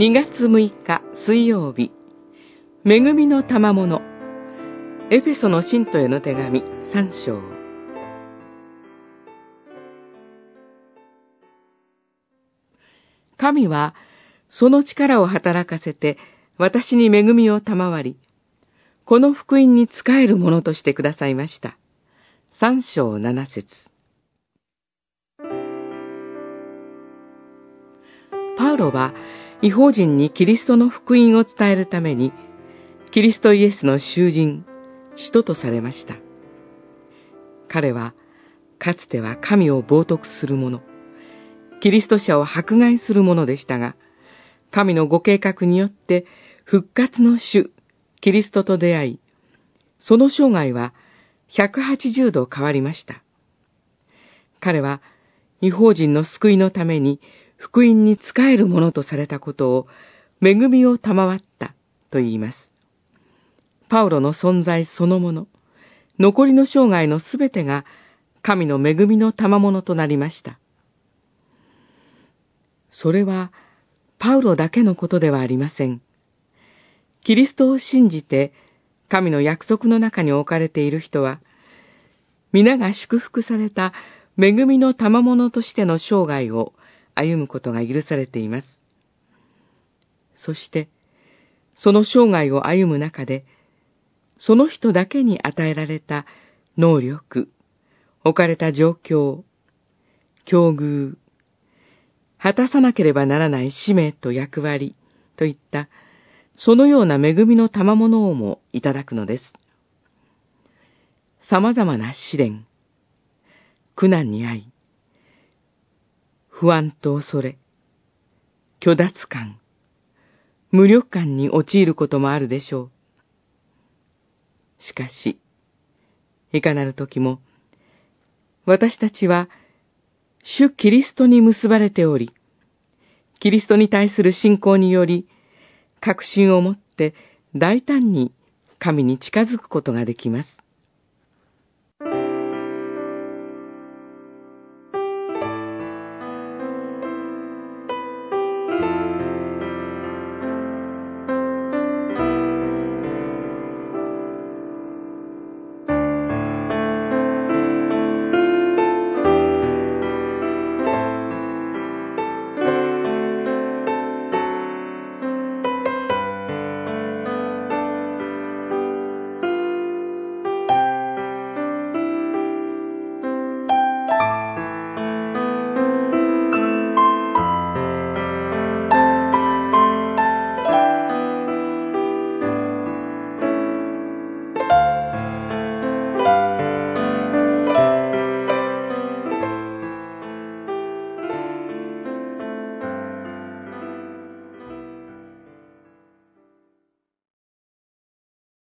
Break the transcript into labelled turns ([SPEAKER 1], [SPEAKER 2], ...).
[SPEAKER 1] 2月6日水曜日、恵みの賜物、エフェソの信徒への手紙3章。神は、その力を働かせて、私に恵みを賜り、この福音に仕えるものとしてくださいました。3章7節パウロは、違法人にキリストの福音を伝えるために、キリストイエスの囚人、使徒とされました。彼は、かつては神を冒涜する者、キリスト者を迫害する者でしたが、神のご計画によって復活の主、キリストと出会い、その生涯は180度変わりました。彼は、違法人の救いのために福音に仕えるものとされたことを、恵みを賜ったと言います。パウロの存在そのもの、残りの生涯のすべてが神の恵みの賜物となりました。それは、パウロだけのことではありません。キリストを信じて、神の約束の中に置かれている人は、皆が祝福された恵みの賜物としての生涯を歩むことが許されています。そして、その生涯を歩む中で、その人だけに与えられた能力、置かれた状況、境遇、果たさなければならない使命と役割といった、そのような恵みの賜物をもいただくのです。様々な試練、苦難に遭い、不安と恐れ、虚脱感、無力感に陥ることもあるでしょう。しかし、いかなる時も、私たちは、主キリストに結ばれており、キリストに対する信仰により、確信を持って大胆に神に近づくことができます。